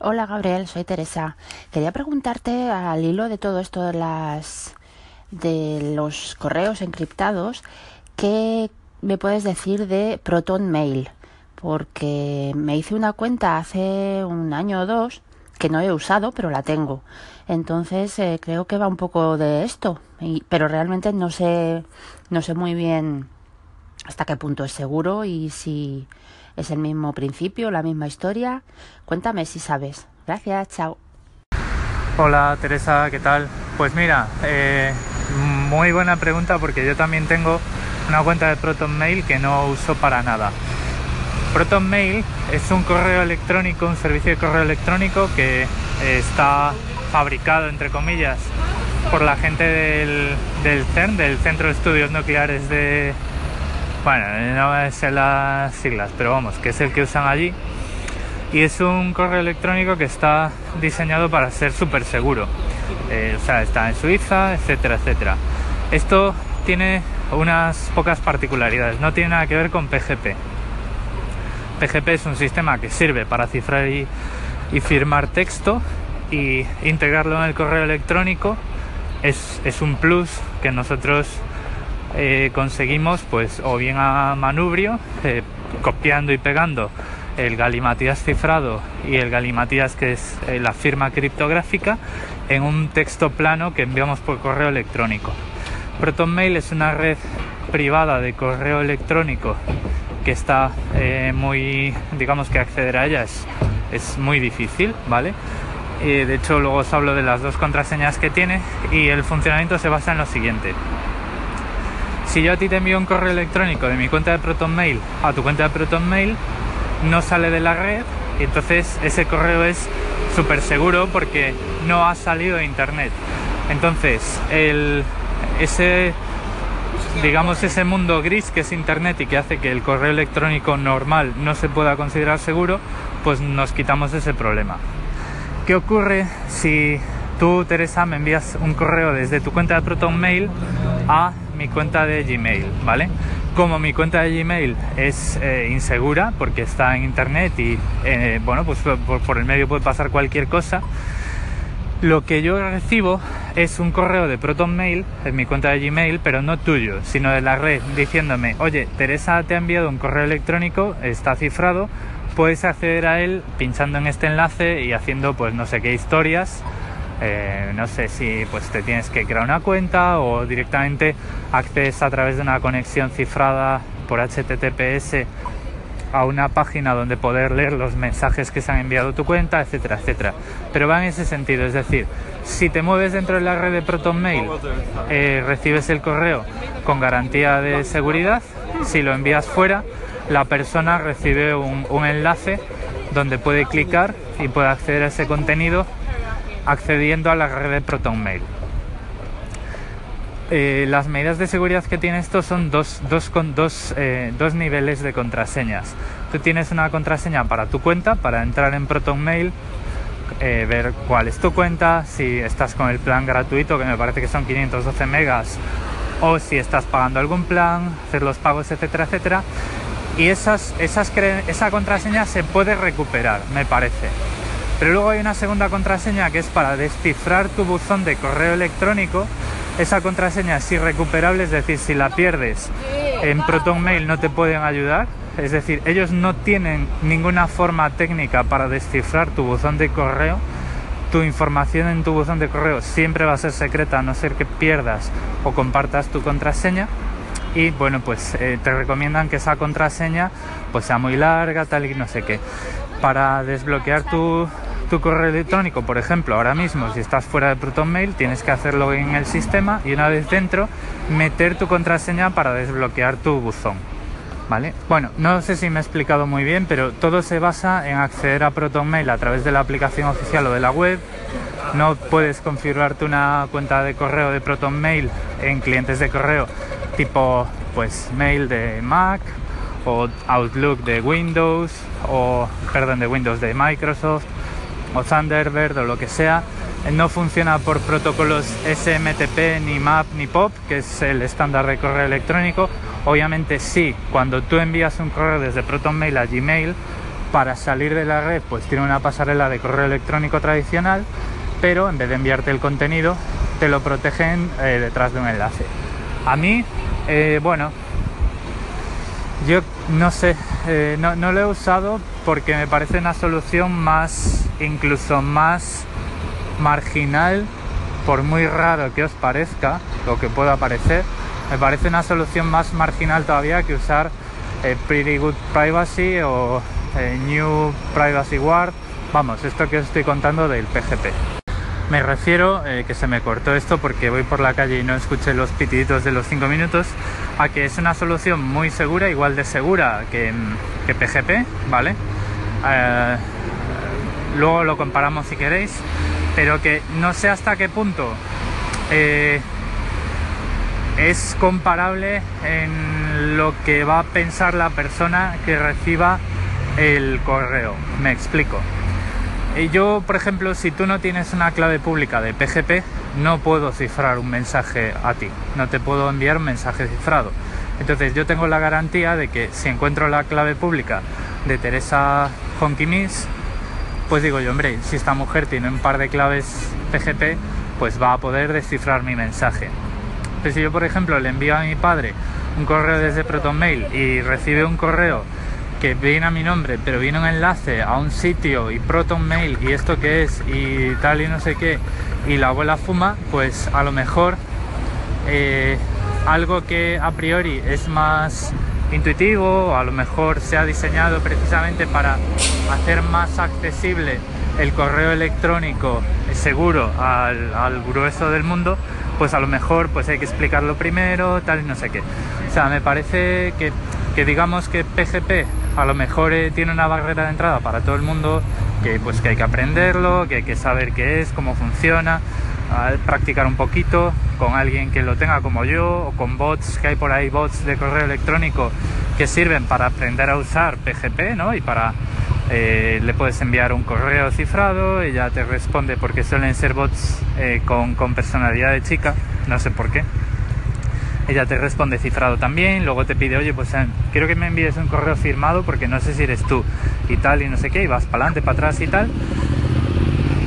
Hola Gabriel, soy Teresa. Quería preguntarte al hilo de todo esto de las de los correos encriptados, ¿qué me puedes decir de Proton Mail? Porque me hice una cuenta hace un año o dos que no he usado, pero la tengo. Entonces eh, creo que va un poco de esto, pero realmente no sé no sé muy bien hasta qué punto es seguro y si es el mismo principio, la misma historia. Cuéntame si sabes. Gracias, chao. Hola Teresa, ¿qué tal? Pues mira, eh, muy buena pregunta porque yo también tengo una cuenta de ProtonMail que no uso para nada. ProtonMail es un correo electrónico, un servicio de correo electrónico que está fabricado, entre comillas, por la gente del, del CERN, del Centro de Estudios Nucleares de, bueno, no sé las siglas, pero vamos, que es el que usan allí. Y es un correo electrónico que está diseñado para ser súper seguro. Eh, o sea, está en Suiza, etcétera, etcétera. Esto tiene unas pocas particularidades, no tiene nada que ver con PGP. PGP es un sistema que sirve para cifrar y, firmar texto y integrarlo en el correo electrónico es un plus que nosotros eh, conseguimos pues o bien a manubrio eh, copiando y pegando el galimatías cifrado y el galimatías que es eh, la firma criptográfica en un texto plano que enviamos por correo electrónico. ProtonMail es una red privada de correo electrónico que está muy, digamos que acceder a ella es, es muy difícil, ¿vale? de hecho luego os hablo de las dos contraseñas que tiene y el funcionamiento se basa en lo siguiente. Si yo a ti te envío un correo electrónico de mi cuenta de ProtonMail a tu cuenta de ProtonMail, no sale de la red y entonces ese correo es súper seguro porque no ha salido de internet. Entonces, ese, digamos, ese mundo gris que es internet y que hace que el correo electrónico normal no se pueda considerar seguro, pues nos quitamos ese problema. ¿Qué ocurre si tú, Teresa, me envías un correo desde tu cuenta de ProtonMail a mi cuenta de Gmail, ¿vale? Como mi cuenta de Gmail es eh, insegura porque está en internet y, eh, bueno, pues por, el medio puede pasar cualquier cosa, lo que yo recibo es un correo de ProtonMail en mi cuenta de Gmail, pero no tuyo, sino de la red, diciéndome, oye, Teresa te ha enviado un correo electrónico, está cifrado, puedes acceder a él pinchando en este enlace y haciendo pues no sé qué historias eh, no sé si pues te tienes que crear una cuenta o directamente accedes a través de una conexión cifrada por HTTPS a una página donde poder leer los mensajes que se han enviado a tu cuenta, etcétera, etcétera. Pero va en ese sentido, es decir, si te mueves dentro de la red de ProtonMail, eh, recibes el correo con garantía de seguridad, si lo envías fuera, la persona recibe un, un enlace donde puede clicar y puede acceder a ese contenido accediendo a la red de ProtonMail. Eh, las medidas de seguridad que tiene esto son dos, dos, dos, eh, dos, niveles de contraseñas. Tú tienes una contraseña para tu cuenta, para entrar en ProtonMail, eh, ver cuál es tu cuenta, si estás con el plan gratuito, que me parece que son 512 megas, o si estás pagando algún plan, hacer los pagos, etcétera, etcétera. Y esas, esas esa contraseña se puede recuperar, me parece. Pero luego hay una segunda contraseña que es para descifrar tu buzón de correo electrónico. Esa contraseña es irrecuperable, es decir, si la pierdes en ProtonMail no te pueden ayudar. Es decir, ellos no tienen ninguna forma técnica para descifrar tu buzón de correo. Tu información en tu buzón de correo siempre va a ser secreta a no ser que pierdas o compartas tu contraseña y bueno pues eh, te recomiendan que esa contraseña pues sea muy larga tal y no sé qué para desbloquear tu, tu correo electrónico, por ejemplo, ahora mismo, si estás fuera de ProtonMail, tienes que hacerlo en el sistema y una vez dentro, meter tu contraseña para desbloquear tu buzón. ¿Vale? Bueno, no sé si me he explicado muy bien, pero todo se basa en acceder a ProtonMail a través de la aplicación oficial o de la web. No puedes configurarte una cuenta de correo de ProtonMail en clientes de correo tipo pues mail de Mac o Outlook de Windows o perdón de Windows de Microsoft o Thunderbird o lo que sea, eh, no funciona por protocolos SMTP, ni MAP, ni POP, que es el estándar de correo electrónico. Obviamente sí, cuando tú envías un correo desde ProtonMail a Gmail, para salir de la red pues tiene una pasarela de correo electrónico tradicional, pero en vez de enviarte el contenido, te lo protegen eh, detrás de un enlace. A mí, eh, bueno, yo no sé, eh, no, no, lo he usado porque me parece una solución más, incluso más marginal, por muy raro que os parezca, lo que pueda parecer, me parece una solución más marginal todavía que usar Pretty Good Privacy o New Privacy Guard. Vamos, esto que os estoy contando del PGP. Me refiero, eh, que se me cortó esto porque voy por la calle y no escuché los pitiditos de los 5 minutos, a que es una solución muy segura, igual de segura que, PGP, ¿vale? Eh, luego lo comparamos si queréis, pero que no sé hasta qué punto eh, es comparable en lo que va a pensar la persona que reciba el correo. Me explico. Yo, por ejemplo, si tú no tienes una clave pública de PGP, no puedo cifrar un mensaje a ti, no te puedo enviar un mensaje cifrado. Entonces yo tengo la garantía de que si encuentro la clave pública de Teresa Honky Miss, pues digo yo, hombre, si esta mujer tiene un par de claves PGP, pues va a poder descifrar mi mensaje. Pero si yo, por ejemplo, le envío a mi padre un correo desde ProtonMail y recibe un correo que viene a mi nombre, pero viene un enlace a un sitio y Proton Mail y esto que es y tal y no sé qué, y la abuela fuma, pues a lo mejor eh, algo que a priori es más intuitivo, a lo mejor se ha diseñado precisamente para hacer más accesible el correo electrónico seguro al, al grueso del mundo, pues a lo mejor pues hay que explicarlo primero, tal y no sé qué. O sea, me parece que, que digamos que PGP a lo mejor eh, tiene una barrera de entrada para todo el mundo, que pues que hay que aprenderlo, que hay que saber qué es, cómo funciona, practicar un poquito con alguien que lo tenga como yo o con bots, que hay por ahí bots de correo electrónico que sirven para aprender a usar PGP, ¿no? Y para eh, le puedes enviar un correo cifrado, ella te responde porque suelen ser bots eh, con, con personalidad de chica, no sé por qué ella te responde cifrado también, luego te pide, oye, pues eh, quiero que me envíes un correo firmado porque no sé si eres tú y tal y no sé qué, y vas para adelante, para atrás y tal.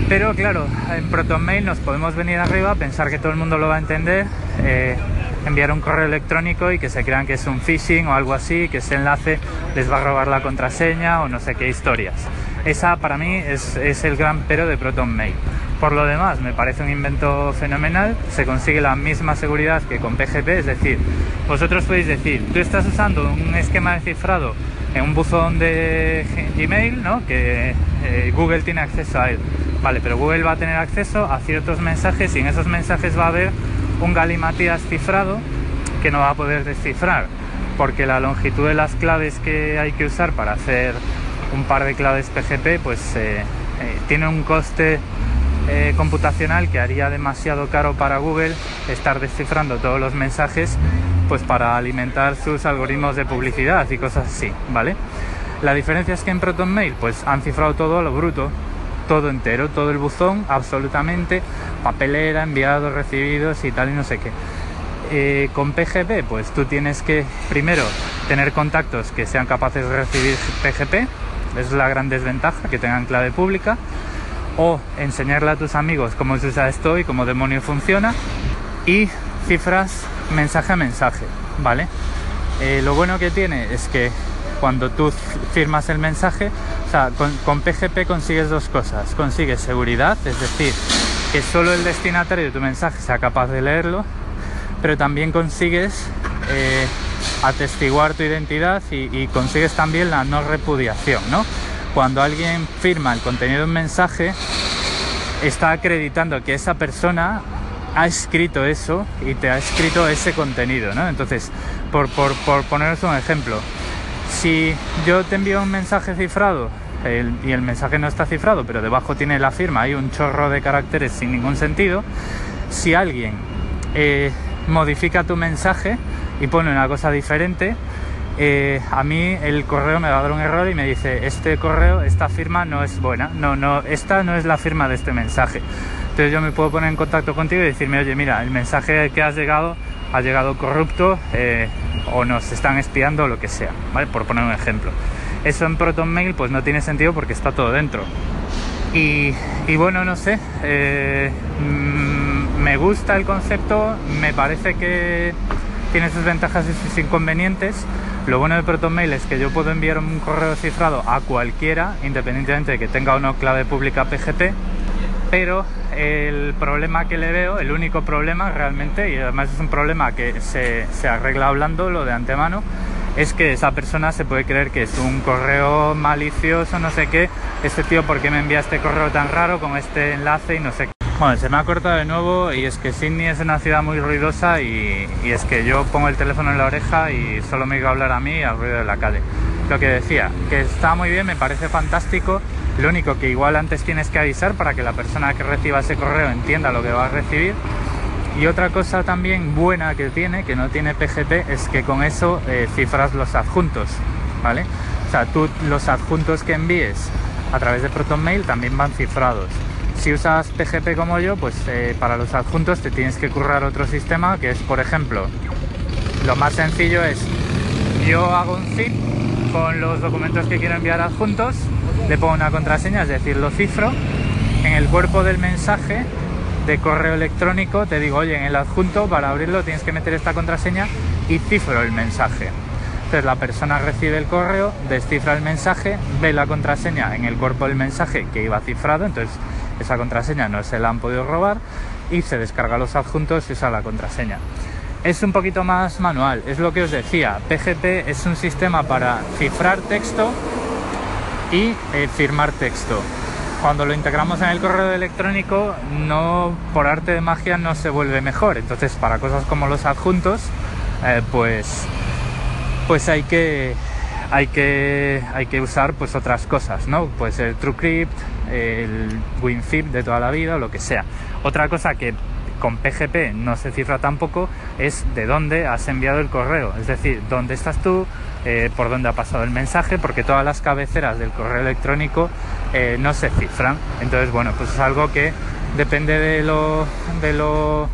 Pero claro, en ProtonMail nos podemos venir arriba, pensar que todo el mundo lo va a entender, eh, enviar un correo electrónico y que se crean que es un phishing o algo así, que ese enlace les va a robar la contraseña o no sé qué historias. Esa para mí es, el gran pero de ProtonMail. Por lo demás, me parece un invento fenomenal, se consigue la misma seguridad que con PGP, es decir, vosotros podéis decir, tú estás usando un esquema de cifrado en un buzón de Gmail, ¿no? que eh, Google tiene acceso a él. Vale, pero Google va a tener acceso a ciertos mensajes y en esos mensajes va a haber un galimatías cifrado que no va a poder descifrar, porque la longitud de las claves que hay que usar para hacer un par de claves PGP, pues eh, eh, tiene un coste eh, computacional que haría demasiado caro para Google estar descifrando todos los mensajes pues para alimentar sus algoritmos de publicidad y cosas así, ¿vale? La diferencia es que en ProtonMail pues han cifrado todo a lo bruto, todo entero, todo el buzón, absolutamente, papelera, enviados, recibidos y tal y no sé qué. Con PGP pues tú tienes que primero tener contactos que sean capaces de recibir PGP, es la gran desventaja, que tengan clave pública o enseñarle a tus amigos cómo se usa esto y cómo demonio funciona y cifras mensaje a mensaje, ¿vale? Eh, lo bueno que tiene es que cuando tú firmas el mensaje, con, PGP consigues dos cosas. Consigues seguridad, es decir, que solo el destinatario de tu mensaje sea capaz de leerlo, pero también consigues eh, atestiguar tu identidad y, consigues también la no repudiación, ¿no? cuando alguien firma el contenido de un mensaje, está acreditando que esa persona ha escrito eso y te ha escrito ese contenido, ¿no? Entonces, por, poneros un ejemplo, si yo te envío un mensaje cifrado y el mensaje no está cifrado, pero debajo tiene la firma, hay un chorro de caracteres sin ningún sentido, si alguien eh, modifica tu mensaje y pone una cosa diferente, eh, a mí el correo me va a dar un error y me dice, este correo, esta firma no es buena, no, no, esta no es la firma de este mensaje. Entonces yo me puedo poner en contacto contigo y decirme, oye, mira, el mensaje que has llegado ha llegado corrupto eh, o nos están espiando o lo que sea, ¿vale? Por poner un ejemplo. Eso en ProtonMail pues no tiene sentido porque está todo dentro. Y, bueno, no sé, eh, mm, me gusta el concepto, me parece que tiene sus ventajas y sus inconvenientes. Lo bueno de ProtonMail es que yo puedo enviar un correo cifrado a cualquiera, independientemente de que tenga no clave pública PGP, pero el problema que le veo, el único problema realmente, y además es un problema que se, se arregla hablando lo de antemano, es que esa persona se puede creer que es un correo malicioso, no sé qué, este tío, ¿por qué me envía este correo tan raro con este enlace y no sé qué? Bueno, se me ha cortado de nuevo y es que Sydney es una ciudad muy ruidosa y, es que yo pongo el teléfono en la oreja y solo me a hablar a mí al ruido de la calle. Lo que decía, que está muy bien, me parece fantástico, lo único que igual antes tienes que avisar para que la persona que reciba ese correo entienda lo que va a recibir y otra cosa también buena que tiene, que no tiene PGP, es que con eso eh, cifras los adjuntos, ¿vale? O sea, tú los adjuntos que envíes a través de ProtonMail también van cifrados. Si usas PGP como yo, pues eh, para los adjuntos te tienes que currar otro sistema, que es, por ejemplo, lo más sencillo es, yo hago un zip con los documentos que quiero enviar adjuntos, le pongo una contraseña, es decir, lo cifro, en el cuerpo del mensaje de correo electrónico, te digo, oye, en el adjunto para abrirlo tienes que meter esta contraseña y cifro el mensaje. Entonces la persona recibe el correo, descifra el mensaje, ve la contraseña en el cuerpo del mensaje que iba cifrado, entonces esa contraseña no se la han podido robar y se descarga los adjuntos y usa la contraseña. Es un poquito más manual, es lo que os decía. PGP es un sistema para cifrar texto y eh, firmar texto cuando lo integramos en el correo electrónico, no por arte de magia no se vuelve mejor. Entonces, para cosas como los adjuntos, eh, pues, pues hay que hay que hay que usar pues otras cosas, ¿no? Pues el TrueCrypt, el WinZip de toda la vida o lo que sea. Otra cosa que con PGP no se cifra tampoco es de dónde has enviado el correo, es decir, dónde estás tú, eh, por dónde ha pasado el mensaje, porque todas las cabeceras del correo electrónico eh, no se cifran. Entonces, bueno, pues es algo que depende de lo, de lo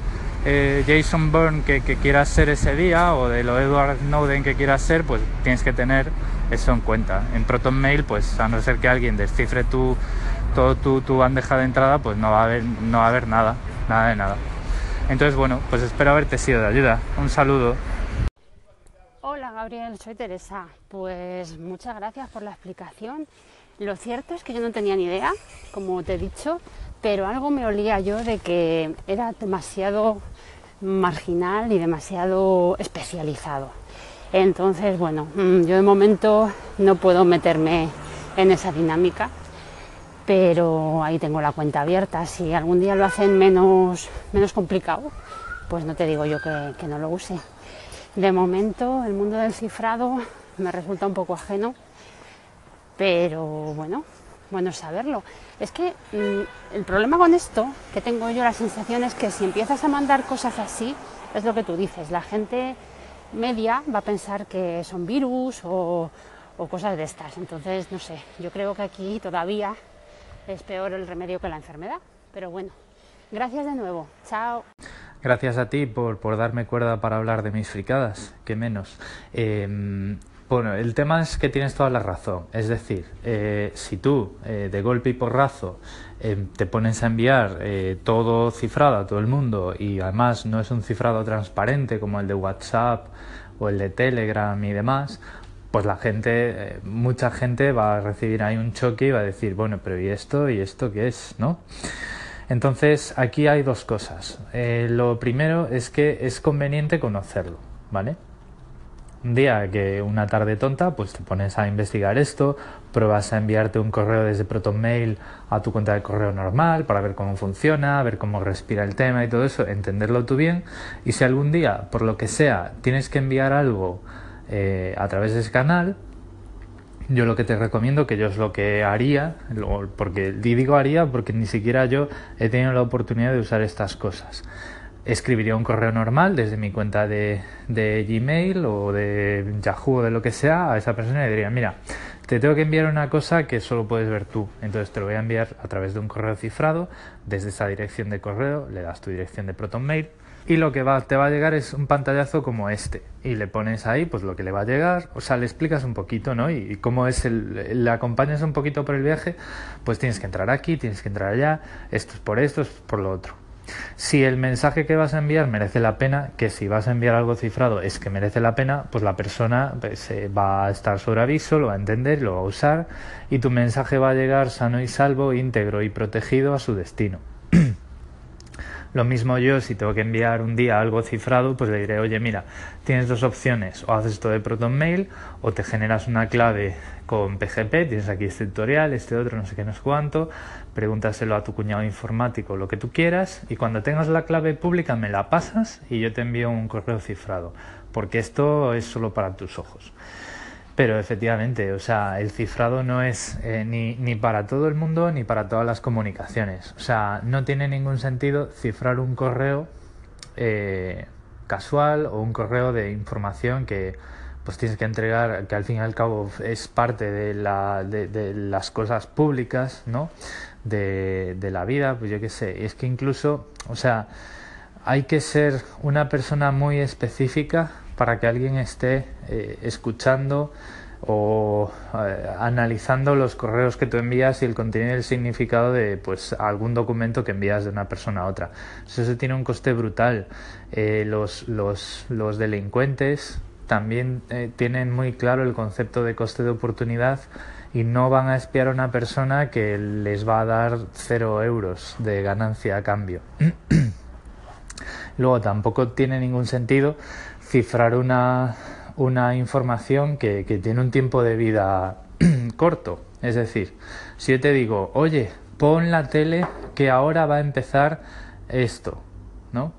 eh, Jason Bourne que, quieras ser ese día o de lo Edward Snowden que quieras ser, pues tienes que tener eso en cuenta. En ProtonMail, pues a no ser que alguien descifre tu, todo tu, tu bandeja de entrada, pues no va a no va a haber nada, nada de nada. Entonces, bueno, pues espero haberte sido de ayuda. Un saludo. Hola Gabriel, soy Teresa. Pues muchas gracias por la explicación. Lo cierto es que yo no tenía ni idea, como te he dicho, pero algo me olía yo de que era demasiado marginal y demasiado especializado. Entonces, bueno, mm, yo de momento no puedo meterme en esa dinámica pero ahí tengo la cuenta abierta. Si algún día lo hacen menos, menos complicado, pues no te digo yo que, no lo use. De momento, el mundo del cifrado me resulta un poco ajeno, pero bueno, bueno saberlo. Es que mm, el problema con esto, que tengo yo la sensación es que si empiezas a mandar cosas así, es lo que tú dices, la gente media va a pensar que son virus o, cosas de estas. Entonces, no sé, yo creo que aquí todavía es peor el remedio que la enfermedad. Pero bueno, gracias de nuevo. Chao. Gracias a ti por, darme cuerda para hablar de mis fricadas, que menos. Em, bueno, el tema es que tienes toda la razón. Es decir, eh, si tú eh, de golpe y porrazo em, te pones a enviar eh, todo cifrado a todo el mundo y además no es un cifrado transparente como el de WhatsApp o el de Telegram y demás, pues la gente, eh, mucha gente va a recibir ahí un choque y va a decir, bueno, pero ¿y esto? ¿Y esto qué es? ¿No? Entonces, aquí hay dos cosas. Eh, lo primero es que es conveniente conocerlo, ¿vale? Un día que una tarde tonta, pues te pones a investigar esto, pruebas a enviarte un correo desde ProtonMail a tu cuenta de correo normal para ver cómo funciona, ver cómo respira el tema y todo eso, entenderlo tú bien. Y si algún día, por lo que sea, tienes que enviar algo eh, a través de ese canal, yo lo que te recomiendo, que yo es lo que haría, porque digo haría porque ni siquiera yo he tenido la oportunidad de usar estas cosas. Escribiría un correo normal desde mi cuenta de, de Gmail o de Yahoo o de lo que sea a esa persona y diría, mira, te tengo que enviar una cosa que solo puedes ver tú. Entonces te lo voy a enviar a través de un correo cifrado desde esa dirección de correo, le das tu dirección de ProtonMail y lo que va, te va a llegar es un pantallazo como este y le pones ahí pues lo que le va a llegar, o sea, le explicas un poquito, ¿no? Y, cómo es el, le acompañas un poquito por el viaje, pues tienes que entrar aquí, tienes que entrar allá, esto es por esto, es por lo otro. Si el mensaje que vas a enviar merece la pena, que si vas a enviar algo cifrado es que merece la pena, pues la persona pues, eh, va a estar sobre aviso, lo va a entender, lo va a usar y tu mensaje va a llegar sano y salvo, íntegro y protegido a su destino. Lo mismo yo, si tengo que enviar un día algo cifrado, pues le diré, oye, mira, tienes dos opciones, o haces esto de ProtonMail, o te generas una clave con PGP, tienes aquí este tutorial, este otro, no sé qué, no sé cuánto, pregúntaselo a tu cuñado informático, lo que tú quieras, y cuando tengas la clave pública me la pasas y yo te envío un correo cifrado, porque esto es solo para tus ojos. Pero efectivamente, o sea, el cifrado no es eh, ni, ni, para todo el mundo ni para todas las comunicaciones. O sea, no tiene ningún sentido cifrar un correo eh, casual o un correo de información que pues tienes que entregar, que al fin y al cabo es parte de, la, de, las cosas públicas, ¿no? De, la vida, pues yo qué sé. Es que incluso, o sea, hay que ser una persona muy específica para que alguien esté eh, escuchando o eh, analizando los correos que tú envías y el contenido y el significado de pues algún documento que envías de una persona a otra. Eso, tiene un coste brutal. Eh, los, los, los, delincuentes también tienen muy claro el concepto de coste de oportunidad y no van a espiar a una persona que les va a dar cero euros de ganancia a cambio. Luego tampoco tiene ningún sentido cifrar una, una información que, que tiene un tiempo de vida corto. Es decir, si yo te digo, oye, pon la tele que ahora va a empezar esto, ¿no?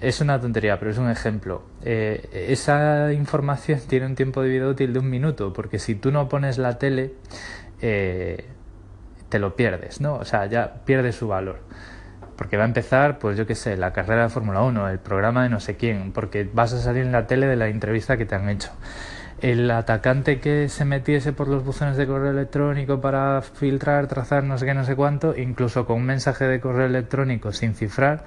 Es una tontería, pero es un ejemplo. Eh, esa información tiene un tiempo de vida útil de un minuto, porque si tú no pones la tele, eh, te lo pierdes, ¿no? O sea, ya pierde su valor porque va a empezar, pues yo qué sé, la carrera de Fórmula 1, el programa de no sé quién, porque vas a salir en la tele de la entrevista que te han hecho. El atacante que se metiese por los buzones de correo electrónico para filtrar, trazar no sé qué, no sé cuánto, incluso con un mensaje de correo electrónico sin cifrar,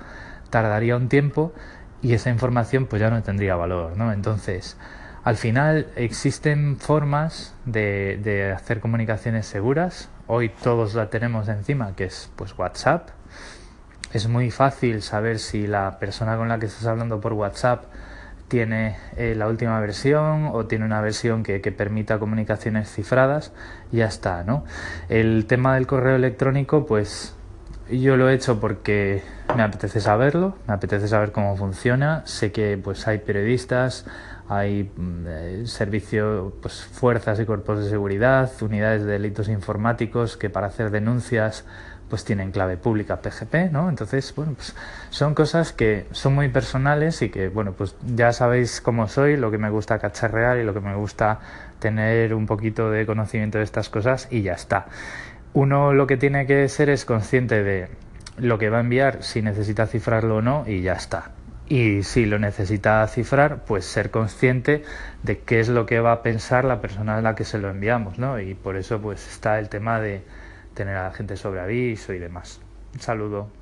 tardaría un tiempo y esa información pues ya no tendría valor, ¿no? Entonces, al final existen formas de, hacer comunicaciones seguras. Hoy todos la tenemos encima, que es pues WhatsApp, es muy fácil saber si la persona con la que estás hablando por WhatsApp tiene eh, la última versión o tiene una versión que, que, permita comunicaciones cifradas, ya está, ¿no? El tema del correo electrónico, pues yo lo he hecho porque me apetece saberlo, me apetece saber cómo funciona, sé que pues hay periodistas, hay mm, eh, servicio, pues fuerzas y cuerpos de seguridad, unidades de delitos informáticos que para hacer denuncias pues tienen clave pública PGP, ¿no? Entonces, bueno, pues son cosas que son muy personales y que, bueno, pues ya sabéis cómo soy, lo que me gusta cacharrear y lo que me gusta tener un poquito de conocimiento de estas cosas y ya está. Uno lo que tiene que ser es consciente de lo que va a enviar, si necesita cifrarlo o no, y ya está. Y si lo necesita cifrar, pues ser consciente de qué es lo que va a pensar la persona a la que se lo enviamos, ¿no? Y por eso pues está el tema de tener a la gente sobre aviso y demás. Un saludo.